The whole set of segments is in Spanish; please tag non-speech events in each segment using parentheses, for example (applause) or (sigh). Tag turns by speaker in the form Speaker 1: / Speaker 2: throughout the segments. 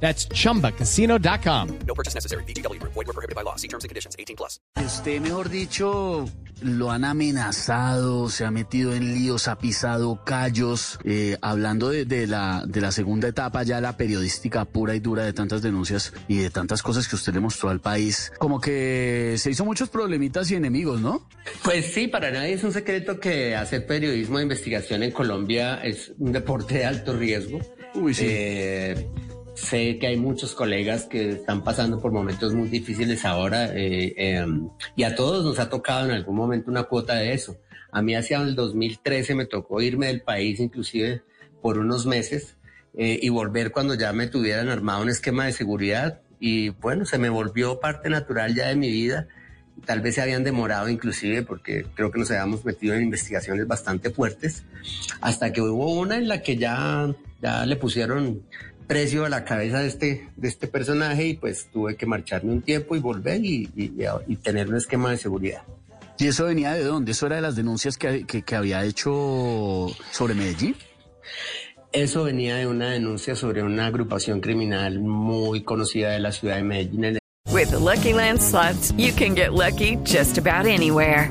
Speaker 1: That's chumbacasino.com.
Speaker 2: No purchase necessary. BGW. Void were prohibited by law. See terms and conditions. 18 plus.
Speaker 3: Usted, mejor dicho, lo han amenazado, se ha metido en líos, ha pisado callos. Eh, hablando de, de la, de la segunda etapa, ya la periodística pura y dura de tantas denuncias y de tantas cosas que usted le mostró al país, como que se hizo muchos problemitas y enemigos, ¿no?
Speaker 4: Pues sí, para nadie es un secreto que hacer periodismo de investigación en Colombia es un deporte de alto riesgo.
Speaker 3: Uy, sí.
Speaker 4: Eh, sé que hay muchos colegas que están pasando por momentos muy difíciles ahora eh, eh, y a todos nos ha tocado en algún momento una cuota de eso. A mí hacia el 2013 me tocó irme del país inclusive por unos meses eh, y volver cuando ya me tuvieran armado un esquema de seguridad y bueno, se me volvió parte natural ya de mi vida. Tal vez se habían demorado inclusive porque creo que nos habíamos metido en investigaciones bastante fuertes hasta que hubo una en la que ya, ya le pusieron precio a la cabeza de este, de este personaje y pues tuve que marcharme un tiempo y volver y, y, y tener un esquema de seguridad.
Speaker 3: ¿Y eso venía de dónde? ¿Eso era de las denuncias que, que, que había hecho sobre Medellín?
Speaker 4: Eso venía de una denuncia sobre una agrupación criminal muy conocida de la ciudad de Medellín.
Speaker 5: With the Lucky Land slots, you can get lucky just about anywhere.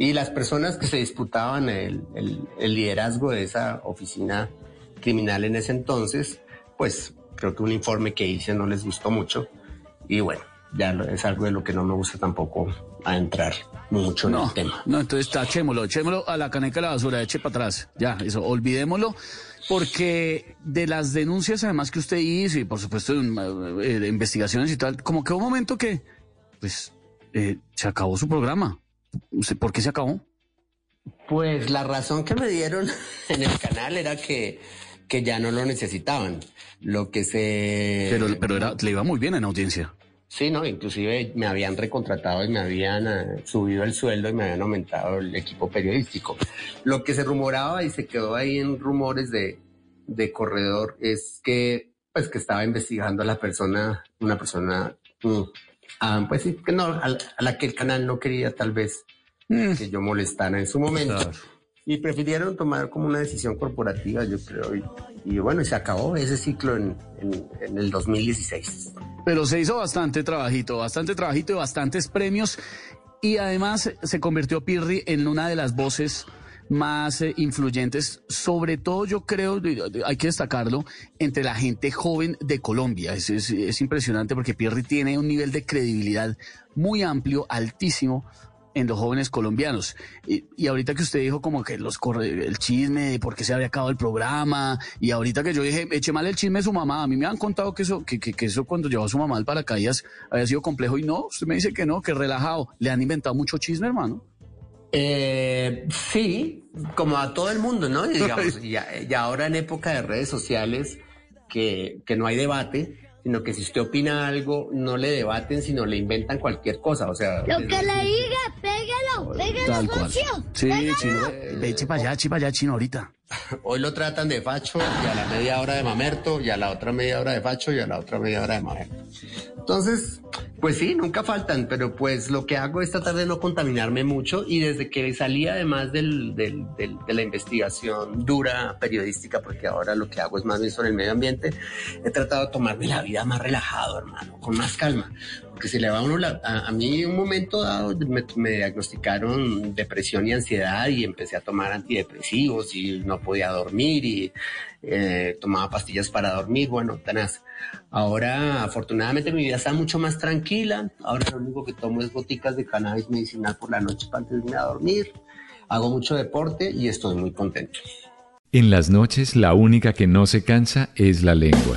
Speaker 4: y las personas que se disputaban el, el, el, liderazgo de esa oficina criminal en ese entonces, pues creo que un informe que hice no les gustó mucho. Y bueno, ya es algo de lo que no me gusta tampoco a entrar mucho
Speaker 3: no,
Speaker 4: en el tema.
Speaker 3: No, entonces tachémoslo, echémoslo a la caneca de la basura, eche para atrás. Ya, eso, olvidémoslo. Porque de las denuncias además que usted hizo y por supuesto de, de investigaciones y tal, como que hubo un momento que, pues, eh, se acabó su programa. ¿Por qué se acabó?
Speaker 4: Pues la razón que me dieron (laughs) en el canal era que, que ya no lo necesitaban. Lo que se...
Speaker 3: Pero, pero era, le iba muy bien en audiencia.
Speaker 4: Sí, no, inclusive me habían recontratado y me habían uh, subido el sueldo y me habían aumentado el equipo periodístico. Lo que se rumoraba y se quedó ahí en rumores de, de corredor es que, pues, que estaba investigando a la persona, una persona mm, Ah, pues sí, que no, a, a, la que el canal no quería tal vez mm. que yo molestara en su momento. Claro. Y prefirieron tomar como una decisión corporativa, yo creo. Y, y bueno, se acabó ese ciclo en, en, en, el 2016.
Speaker 3: Pero se hizo bastante trabajito, bastante trabajito y bastantes premios. Y además se convirtió Pirri en una de las voces más eh, influyentes, sobre todo yo creo, hay que destacarlo, entre la gente joven de Colombia. Es, es, es impresionante porque Pierri tiene un nivel de credibilidad muy amplio, altísimo en los jóvenes colombianos. Y, y, ahorita que usted dijo como que los corre, el chisme de por qué se había acabado el programa, y ahorita que yo dije, eche mal el chisme de su mamá, a mí me han contado que eso, que, que, que eso cuando llevó a su mamá al paracaídas había sido complejo, y no, usted me dice que no, que relajado. Le han inventado mucho chisme, hermano.
Speaker 4: Eh, sí, como a todo el mundo, ¿no? (laughs) Digamos, y, y, ahora en época de redes sociales, que, que no hay debate, sino que si usted opina algo, no le debaten, sino le inventan cualquier cosa, o sea...
Speaker 6: Lo que le diga, pégalo, pégalo, socio.
Speaker 3: Sí,
Speaker 6: pégalo.
Speaker 3: chino, eche para allá, eche para allá, chino, ahorita. (laughs)
Speaker 4: Hoy lo tratan de facho y a la media hora de mamerto y a la otra media hora de facho y a la otra media hora de mamerto. Entonces, pues sí, nunca faltan, pero pues lo que hago es tratar de no contaminarme mucho y desde que salí además del, de la investigación dura periodística, porque ahora lo que hago es más bien sobre el medio ambiente, he tratado de tomarme la vida más relajado, hermano, con más calma. Porque si le va a uno, la, a, a, mí un momento dado me, me diagnosticaron depresión y ansiedad y empecé a tomar antidepresivos y no podía dormir y eh, tomaba pastillas para dormir, bueno, tenaz. Ahora, afortunadamente, mi vida está mucho más tranquila. Ahora lo único que tomo es goticas de cannabis medicinal por la noche para antes de irme a dormir. Hago mucho deporte y estoy muy contento.
Speaker 7: En las noches la única que no se cansa es la lengua.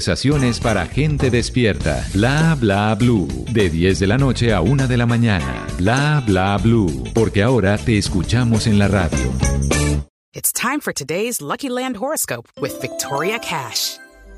Speaker 7: Conversaciones para gente despierta. Bla bla blue. De 10 de la noche a 1 de la mañana. Bla bla blue. Porque ahora te escuchamos en la radio.
Speaker 8: It's time for today's Lucky Land horoscope with Victoria Cash.